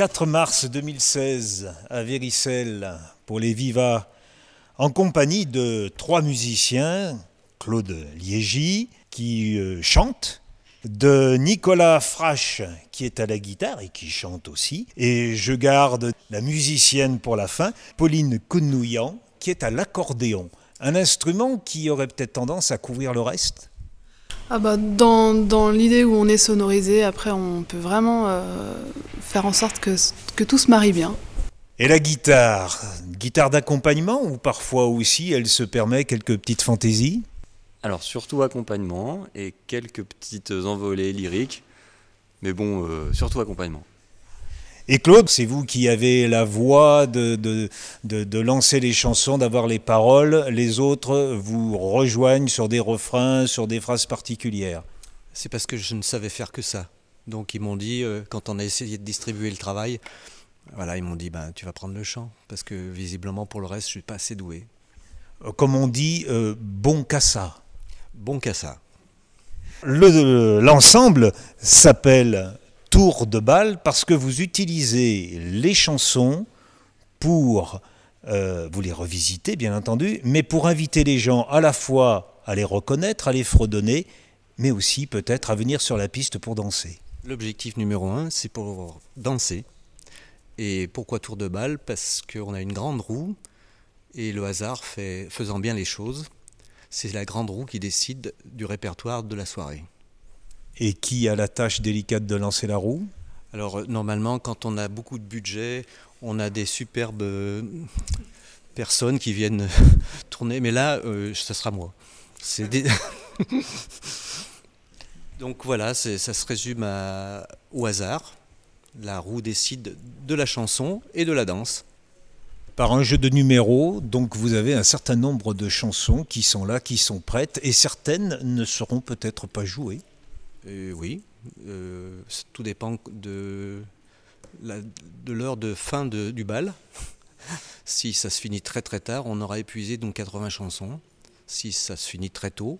4 mars 2016 à Véricelle pour les Vivas, en compagnie de trois musiciens, Claude Liégy qui euh, chante, de Nicolas Frache qui est à la guitare et qui chante aussi, et je garde la musicienne pour la fin, Pauline Counouillan qui est à l'accordéon, un instrument qui aurait peut-être tendance à couvrir le reste. Ah bah dans, dans l'idée où on est sonorisé, après on peut vraiment euh, faire en sorte que, que tout se marie bien. Et la guitare Guitare d'accompagnement ou parfois aussi elle se permet quelques petites fantaisies? Alors surtout accompagnement et quelques petites envolées lyriques, mais bon, euh, surtout accompagnement. Et Claude, c'est vous qui avez la voix de, de, de, de lancer les chansons, d'avoir les paroles. Les autres vous rejoignent sur des refrains, sur des phrases particulières. C'est parce que je ne savais faire que ça. Donc ils m'ont dit, euh, quand on a essayé de distribuer le travail, voilà, ils m'ont dit, ben, tu vas prendre le chant, parce que visiblement pour le reste, je suis pas assez doué. Euh, Comme on dit, euh, bon ça. Bon. Le- L'ensemble s'appelle Tour de balle parce que vous utilisez les chansons pour, euh, vous les revisitez bien entendu, mais pour inviter les gens à la fois à les reconnaître, à les fredonner, mais aussi peut-être à venir sur la piste pour danser. L'objectif numéro un, c'est pour danser. Et pourquoi tour de balle? Parce qu'on a une grande roue, et le hasard faisant bien les choses, c'est la grande roue qui décide du répertoire de la soirée. Et qui a la tâche délicate de lancer la roue? Alors euh, normalement, quand on a beaucoup de budget, on a des superbes euh, personnes qui viennent tourner, mais là, euh, ça sera moi. C'est des- Donc voilà, ça se résume à- au hasard. La roue décide de la chanson et de la danse. par un jeu de numéros, donc vous avez un certain nombre de chansons qui sont là, qui sont prêtes, et certaines ne seront peut-être pas jouées. Euh, oui, euh, tout dépend de l'heure de fin de- du bal. Si ça se finit très très tard, on aura épuisé donc 80 chansons. Si ça se finit très tôt,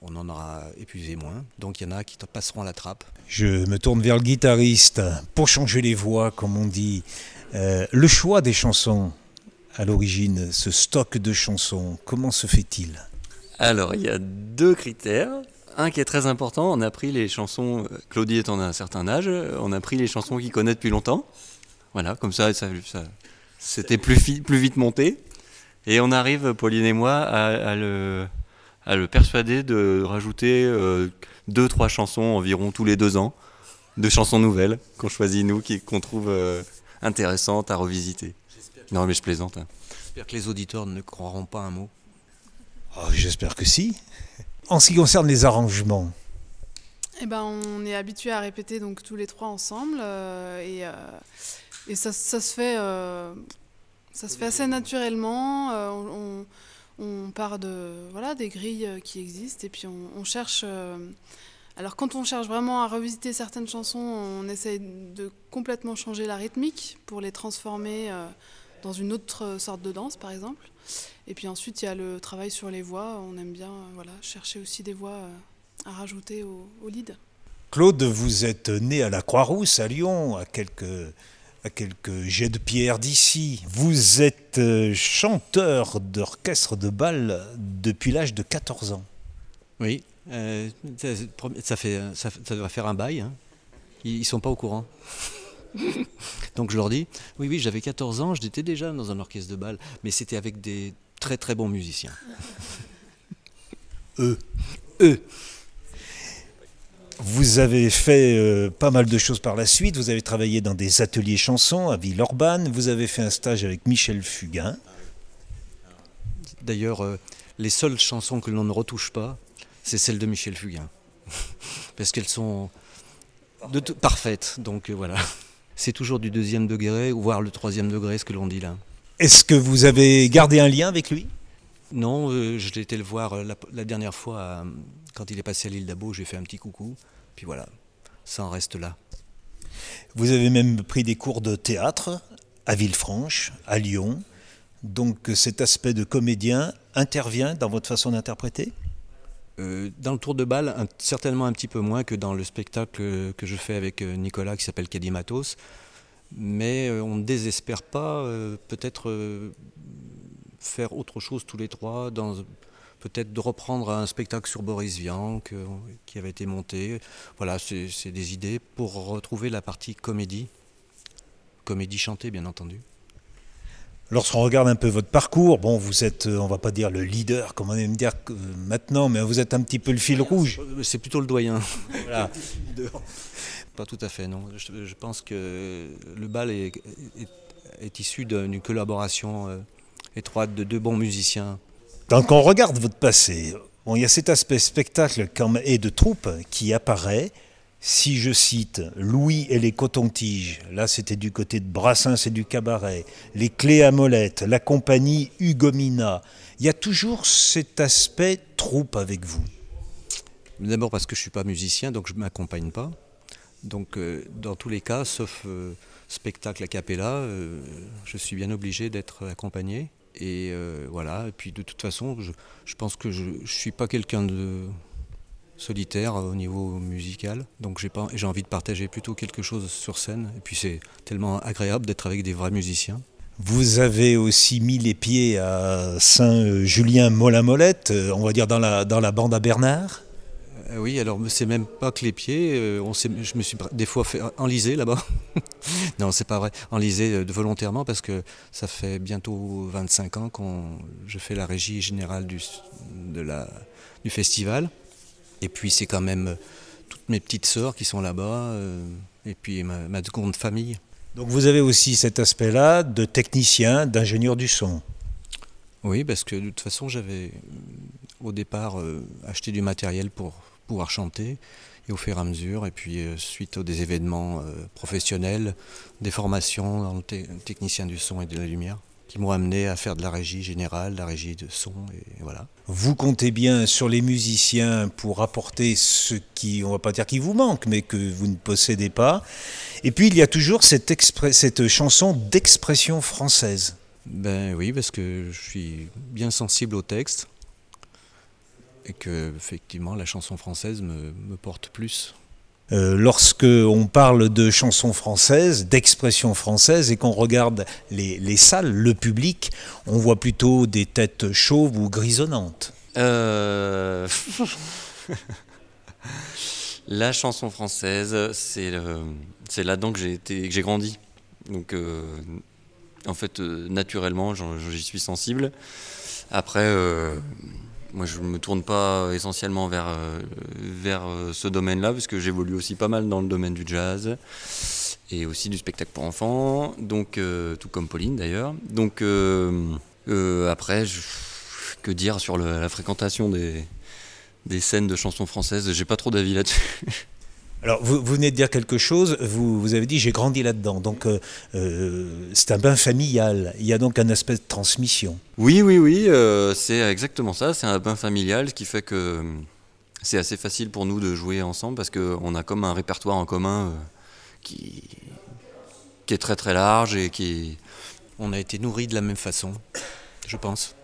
on en aura épuisé moins. Donc il y en a qui passeront à la trappe. Je me tourne vers le guitariste pour changer les voix, comme on dit. Euh, le choix des chansons, à l'origine, ce stock de chansons, comment se fait-il? Alors, il y a deux critères. Un qui est très important, on a pris les chansons, euh, Claudie étant d'un certain âge, on a pris les chansons qu'il connaît depuis longtemps. Voilà, comme ça, ça, ça- c'était plus, plus vite monté. Et on arrive, Pauline et moi, à, à le, à le persuader de rajouter euh, deux, trois chansons environ tous les deux ans, de chansons nouvelles qu'on choisit nous, qui- qu'on trouve euh, intéressantes à revisiter. Non, mais je plaisante. hein. J'espère que les auditeurs ne croiront pas un mot. Oh, J'espère que si. En ce qui concerne les arrangements, Eh ben, on est habitué à répéter donc tous les trois ensemble euh, et, euh, ça, se fait, euh, ça se fait assez naturellement. on, on- part de voilà des grilles qui existent et puis on, cherche. alors quand on cherche vraiment à revisiter certaines chansons, on essaye de complètement changer la rythmique pour les transformer dans une autre sorte de danse, par exemple. Et puis ensuite, il y a le travail sur les voix. On aime bien euh, voilà, chercher aussi des voix euh, à rajouter au, au lead. Claude, vous êtes né à la Croix-Rousse, à Lyon, à quelques, à quelques jets de pierre d'ici. Vous êtes euh, chanteur d'orchestre de bal depuis l'âge de 14 ans. Oui, euh, ça, fait, ça, ça doit faire un bail. hein. Ils, ils sont pas au courant. Donc je leur dis, oui, oui, j'avais 14 ans, j'étais déjà dans un orchestre de bal, mais c'était avec des très très bons musiciens. Eux. Eux. Vous avez fait euh, pas mal de choses par la suite. Vous avez travaillé dans des ateliers chansons à Villeurbanne. Vous avez fait un stage avec Michel Fugain. D'ailleurs, euh, les seules chansons que l'on ne retouche pas, c'est celles de Michel Fugain. Parce qu'elles sont de tout- parfaites. Donc euh, voilà. C'est toujours du deuxième degré, voire le troisième degré, ce que l'on dit là. Est-ce que vous avez gardé un lien avec lui? Non, euh, je l'ai été le voir euh, la, la dernière fois, quand il est passé à l'île d'Abo, j'ai fait un petit coucou. Puis voilà, ça en reste là. Vous avez même pris des cours de théâtre à Villefranche, à Lyon. Donc cet aspect de comédien intervient dans votre façon d'interpréter? Euh, dans le tour de balle, certainement un petit peu moins que dans le spectacle que je fais avec euh, Nicolas qui s'appelle Caddy Matos. Mais euh, on ne désespère pas peut-être faire autre chose tous les trois, peut-être de reprendre un spectacle sur Boris Vian que- qui avait été monté. Voilà, c'est des idées pour retrouver la partie comédie. Comédie chantée, bien entendu. Lorsqu'on regarde un peu votre parcours, bon, vous êtes, euh, on va pas dire le leader, comme on aime dire euh, maintenant, mais vous êtes un petit peu le fil rouge. Euh, C'est plutôt le doyen. Voilà. Pas tout à fait, non. Je, je pense que le bal est, est- est issu d'une collaboration étroite de deux bons musiciens. Quand on regarde votre passé, bon, il y a cet aspect spectacle comme- et de troupe qui apparaît. Si je cite Louis et les cotons-tiges, là c'était du côté de Brassens et du cabaret, les clés à molette, la compagnie Hugomina, il y a toujours cet aspect troupe avec vous. D'abord parce que je ne suis pas musicien, donc je ne m'accompagne pas. Donc euh, dans tous les cas, sauf euh, spectacle a cappella, euh, je suis bien obligé d'être accompagné. Et voilà, et puis de toute façon, je, je pense que je ne suis pas quelqu'un de solitaire au niveau musical. Donc j'ai pas- j'ai envie de partager plutôt quelque chose sur scène. Et puis c'est tellement agréable d'être avec des vrais musiciens. Vous avez aussi mis les pieds à Saint-Julien-Molin-Molette, euh, on va dire dans la, dans la bande à Bernard. Euh, oui, alors c'est même pas que les pieds. euh, on je me suis des fois fait enliser là-bas. non, c'est pas vrai. Enliser euh, volontairement parce que ça fait bientôt 25 ans que je fais la régie générale du, de la, du festival. Et puis c'est quand même euh, toutes mes petites sœurs qui sont là-bas. euh, et puis ma, ma seconde famille. Donc vous avez aussi cet aspect-là de technicien, d'ingénieur du son. Oui, parce que de toute façon, j'avais euh, au départ euh, acheté du matériel pour pouvoir chanter. Et au fur et à mesure, et puis euh, suite aux des événements euh, professionnels, des formations dans le te- technicien du son et de la lumière, qui m'ont amené à faire de la régie générale, de la régie de son, et voilà. Vous comptez bien sur les musiciens pour apporter ce qui, on va pas dire qui vous manque, mais que vous ne possédez pas. Et puis il y a toujours cette, chanson d'expression française. Ben oui, parce que je suis bien sensible au texte, et que effectivement la chanson française me, me porte plus. Euh, lorsque on parle de chansons françaises, d'expression française, et qu'on regarde les, les salles, le public, on voit plutôt des têtes chauves ou grisonnantes. Euh, La chanson française, c'est c'est là-dedans que j'ai grandi. Donc, euh, en fait, euh, naturellement, j'y suis sensible. Après, euh, moi, je me tourne pas essentiellement vers, euh, vers euh, ce domaine-là, parce que j'évolue aussi pas mal dans le domaine du jazz et aussi du spectacle pour enfants, donc euh, tout comme Pauline d'ailleurs. Donc après, que dire sur la fréquentation des, des scènes de chansons françaises? J'ai pas trop d'avis là-dessus. Alors, vous, vous venez de dire quelque chose, vous, vous avez dit j'ai grandi là-dedans, donc euh, euh, c'est un bain familial, il y a donc un aspect de transmission. Oui, oui, oui, euh, c'est exactement ça. C'est un bain familial, ce qui fait que c'est assez facile pour nous de jouer ensemble parce qu'on a comme un répertoire en commun euh, qui, qui est très très large et qui. On a été nourris de la même façon, je pense.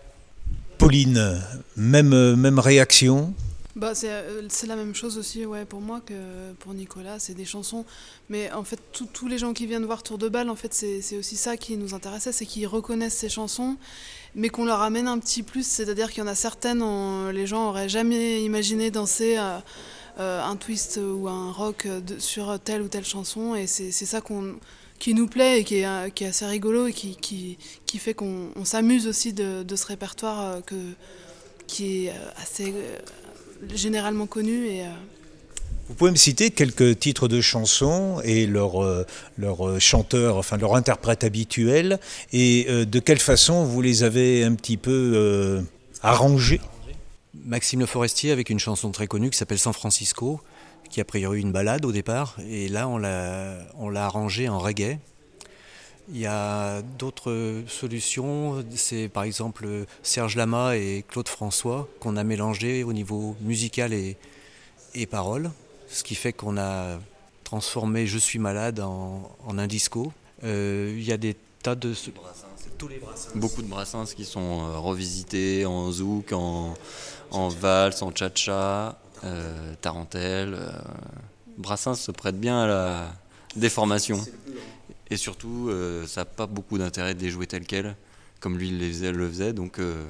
Pauline, même, même réaction? Bah, c'est euh, c'est la même chose aussi ouais, pour moi que pour Nicolas, c'est des chansons. Mais en fait, tous- les gens qui viennent voir Tour de Balle, en fait, c'est aussi ça qui nous intéressait, c'est qu'ils reconnaissent ces chansons, mais qu'on leur amène un petit plus. C'est-à-dire qu'il y en a certaines, on- les gens auraient jamais imaginé danser euh, euh, un twist ou un rock sur telle ou telle chanson, et c'est ça qu'on qui nous plaît et qui est, qui est assez rigolo et qui, qui, qui fait qu'on on s'amuse aussi de, de ce répertoire que, qui est assez généralement connu et euh, Vous pouvez me citer quelques titres de chansons et leur, euh, leur euh, chanteur, enfin leur interprète habituel, et euh, de quelle façon vous les avez un petit peu euh, arrangés? Maxime Le Forestier avec une chanson très connue qui s'appelle San Francisco, qui a priori une balade au départ, et là on l'a on l'a arrangé en reggae. Il y a d'autres solutions, c'est par exemple Serge Lama et Claude François qu'on a mélangé au niveau musical et, et paroles, ce qui fait qu'on a transformé Je suis malade en, en un disco. Euh, il y a des tas de... Tous les brassins. Beaucoup de brassins qui sont euh, revisités en zouk, en, en valse, en cha-cha, euh, tarentelle. euh. Brassens se prête bien à la déformation. Et surtout, euh, ça n'a pas beaucoup d'intérêt de les jouer tel quel, comme lui. Le faisait donc euh,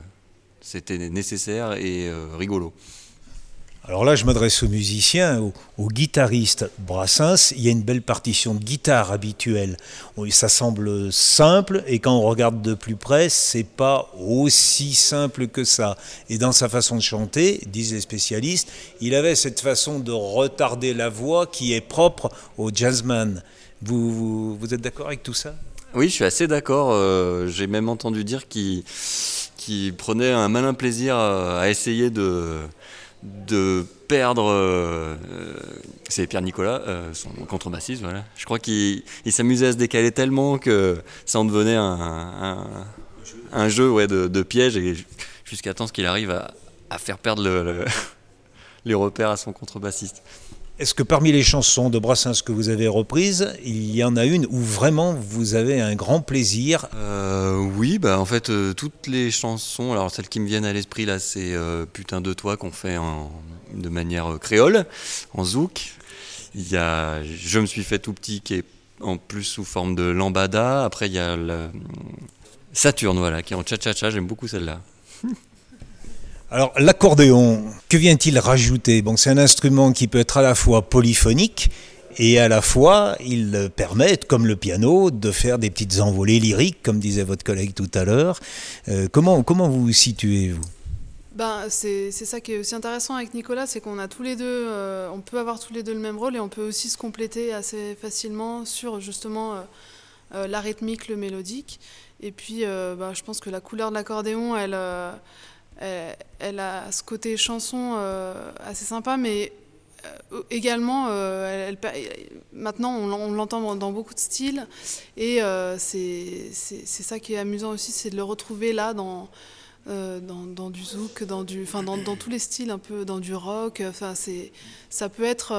c'était nécessaire et euh, rigolo. Alors là, je m'adresse aux musiciens, aux, guitaristes. Brassens, il y a une belle partition de guitare habituelle. Ça semble simple, et quand on regarde de plus près, c'est pas aussi simple que ça. Et dans sa façon de chanter, disent les spécialistes, il avait cette façon de retarder la voix qui est propre au jazzman. Vous, êtes d'accord avec tout ça? Oui, je suis assez d'accord. Euh, J'ai même entendu dire qu'il qu prenait un malin plaisir à essayer de de perdre. Euh, c'est Pierre Nicolas, euh, son contrebassiste, voilà. Je crois qu'il s'amusait à se décaler tellement que ça en devenait un, un, jeu ouais, de, de piège et jusqu'à temps qu'il arrive à, faire perdre le, les repères à son contrebassiste. Est-ce que parmi les chansons de Brassens que vous avez reprises, il y en a une où vraiment vous avez un grand plaisir euh, Oui, bah en fait euh, toutes les chansons, alors celles qui me viennent à l'esprit là, c'est euh, Putain de toi qu'on fait en, de manière créole, en zouk. Il y a Je me suis fait tout petit qui est en plus sous forme de lambada. Après il y a le, Saturne voilà qui est en cha-cha-cha. J'aime beaucoup celle-là. Alors l'accordéon, que vient-il rajouter? Bon, c'est un instrument qui peut être à la fois polyphonique et à la fois il permet, comme le piano, de faire des petites envolées lyriques, comme disait votre collègue tout à l'heure. Euh, comment, comment vous situez, vous? Ben, c'est ça qui est aussi intéressant avec Nicolas, c'est qu'on a tous les deux, euh, on peut avoir tous les deux le même rôle et on peut aussi se compléter assez facilement sur justement euh, euh, le mélodique. Et puis, ben, je pense que la couleur de l'accordéon, elle elle, elle, a ce côté chanson euh, assez sympa, mais euh, également, euh, maintenant on l'entend dans beaucoup de styles, et euh, c'est ça qui est amusant aussi, c'est de le retrouver là dans, dans, du zouk, dans, du, dans, dans, tous les styles, un peu dans du rock. Enfin, ça peut être,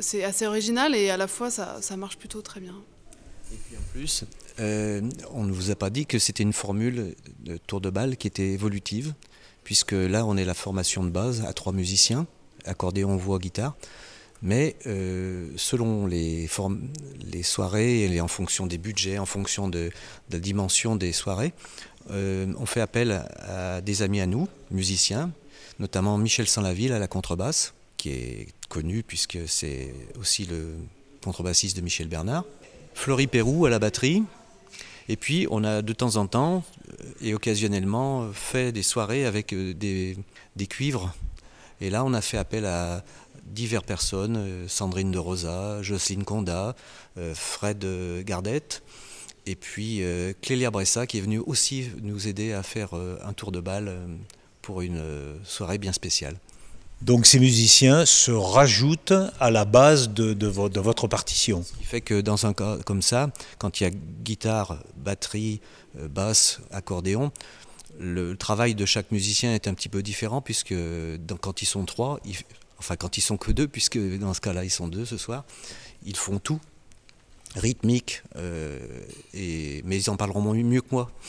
c'est assez original et à la fois ça, ça marche plutôt très bien. Et puis en plus, euh, on ne vous a pas dit que c'était une formule de tour de balle qui était évolutive, puisque là on est la formation de base à trois musiciens, accordéon, voix, guitare. Mais euh, selon les, soirées et en fonction des budgets, en fonction de, la dimension des soirées, euh, on fait appel à, des amis à nous, musiciens, notamment Michel Saint-Laville à la contrebasse, qui est connu puisque c'est aussi le contrebassiste de Michel Bernard. Fleury Pérou à la batterie. Et puis on a de temps en temps et occasionnellement fait des soirées avec des, des cuivres. Et là on a fait appel à diverses personnes, Sandrine de Rosa, Jocelyne Conda, Fred Gardette, et puis Clélia Bressa qui est venue aussi nous aider à faire un tour de balle pour une soirée bien spéciale. Donc ces musiciens se rajoutent à la base de, de, vo de, votre partition. Ce qui fait que dans un cas comme ça, quand il y a guitare, batterie, basse, accordéon, le travail de chaque musicien est un petit peu différent puisque quand ils sont trois, enfin quand ils sont que deux, puisque dans ce cas-là ils sont deux ce soir, ils font tout, rythmique, euh, et, mais ils en parleront mieux que moi.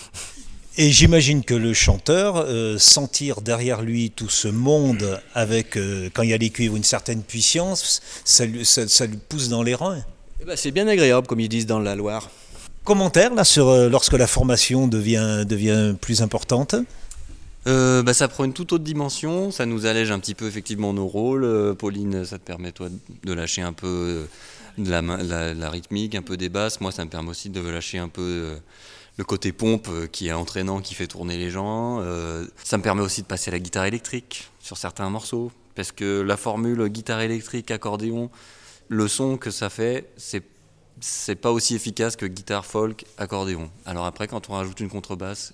Et j'imagine que le chanteur, euh, sentir derrière lui tout ce monde avec, euh, quand il y a les cuivres, une certaine puissance, ça lui, ça, ça lui pousse dans les reins. Eh ben, c'est bien agréable, comme ils disent dans la Loire. Commentaire là, sur euh, lorsque la formation devient, devient plus importante euh, bah, ça prend une toute autre dimension, ça nous allège un petit peu effectivement nos rôles. Euh, Pauline, ça te permet toi de lâcher un peu de la, la, la rythmique, un peu des basses. Moi, ça me permet aussi de lâcher un peu euh, le côté pompe qui est entraînant, qui fait tourner les gens. Euh, ça me permet aussi de passer à la guitare électrique sur certains morceaux, parce que la formule guitare électrique, accordéon, le son que ça fait, c'est c'est pas aussi efficace que guitare folk, accordéon. Alors après, quand on rajoute une contrebasse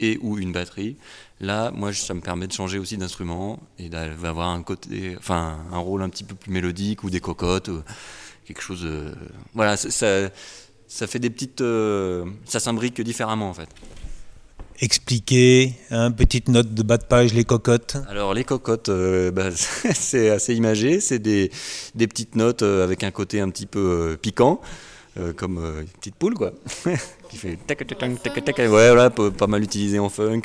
et ou une batterie, là, moi, ça me permet de changer aussi d'instrument et d'avoir un côté, enfin, un rôle un petit peu plus mélodique ou des cocottes, quelque chose. De, voilà, ça, ça fait des petites. Euh, ça s'imbrique différemment en fait. Expliquer, hein, petite note de bas de page, les cocottes. Alors les cocottes, euh, bah, c'est assez imagé, c'est des, des, petites notes euh, avec un côté un petit peu euh, piquant, comme une petite poule quoi, qui fait tac tac tac tac tac, ouais voilà, pas mal utilisé en funk,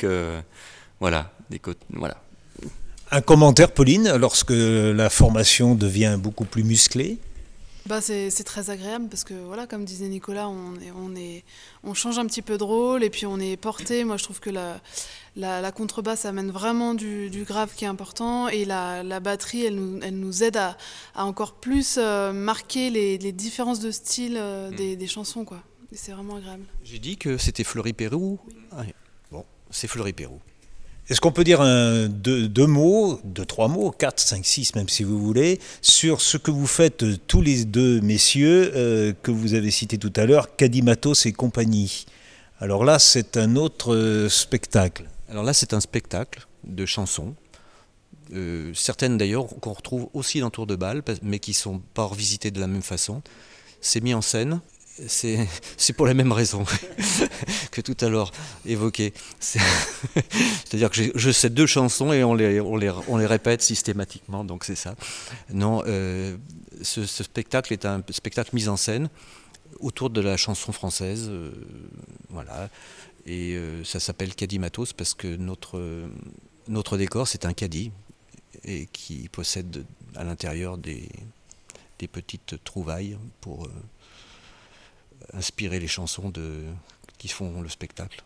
voilà, des côtes, voilà. Un commentaire, Pauline, lorsque la formation devient beaucoup plus musclée bah c'est c'est très agréable parce que voilà, comme disait Nicolas, on, est, on, est, on change un petit peu de rôle et puis on est porté. Moi, je trouve que la, la, la contrebasse amène vraiment du, du grave qui est important et la, la batterie, elle nous, elle nous aide à, à encore plus euh, marquer les, les différences de style euh, des, des chansons, quoi. C'est vraiment agréable. J'ai dit que c'était Fleury Pérou. Ah. Bon, c'est Fleury Pérou. Est-ce qu'on peut dire deux, mots, deux, trois mots, quatre, cinq, six, même si vous voulez, sur ce que vous faites euh, tous les deux messieurs euh, que vous avez cités tout à l'heure, Cadimatos et compagnie Alors là, c'est un autre euh, spectacle. Alors là, c'est un spectacle de chansons. Certaines d'ailleurs qu'on retrouve aussi dans Tour de Bâle, mais qui sont pas revisitées de la même façon. C'est mis en scène. C'est pour les mêmes raisons que tout à l'heure évoqué. C'est- C'est-à-dire que je sais deux chansons et on les, on les, on les répète systématiquement, donc c'est ça. Non, euh, ce, spectacle est un spectacle mis en scène autour de la chanson française. euh, voilà. Et euh, ça s'appelle Caddy Matos parce que notre, notre décor, c'est un caddie et qui possède à l'intérieur des, des petites trouvailles pour inspirer les chansons de, qui font le spectacle.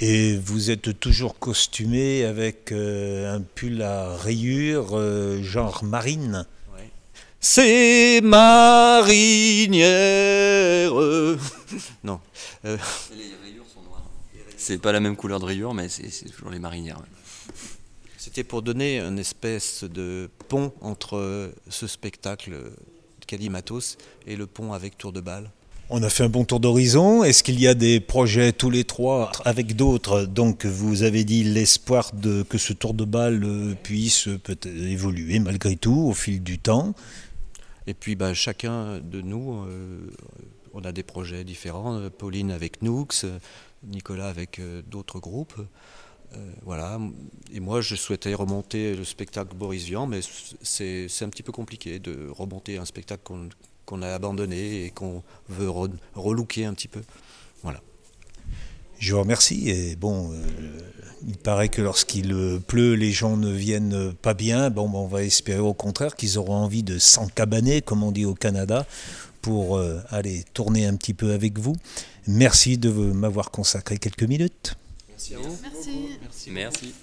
Et vous êtes toujours costumé avec euh, un pull à rayures, euh, genre marine. C'est marinière. non. euh, Les rayures sont noires. C'est pas la même couleur de rayures, mais c'est toujours les marinières. ouais. C'était pour donner une espèce de pont entre ce spectacle Caddy Matos et le pont avec Tour de Balle. On a fait un bon tour d'horizon. Est-ce qu'il y a des projets tous les trois avec d'autres Donc vous avez dit l'espoir que ce tour de balle euh, puisse peut-être évoluer malgré tout au fil du temps. Et puis bah, chacun de nous, euh, on a des projets différents. Pauline avec Nooks, euh, Nicolas avec euh, d'autres groupes. Voilà. Et moi, je souhaitais remonter le spectacle Boris Vian, mais c'est un petit peu compliqué de remonter un spectacle qu'on qu'on a abandonné et qu'on veut re- relooker un petit peu. Voilà. Je vous remercie. Et bon, euh, il paraît que lorsqu'il euh, pleut, les gens ne viennent pas bien. Bon, ben, on va espérer au contraire qu'ils auront envie de s'encabaner, comme on dit au Canada, pour euh, aller tourner un petit peu avec vous. Merci de m'avoir consacré quelques minutes. Merci. Merci.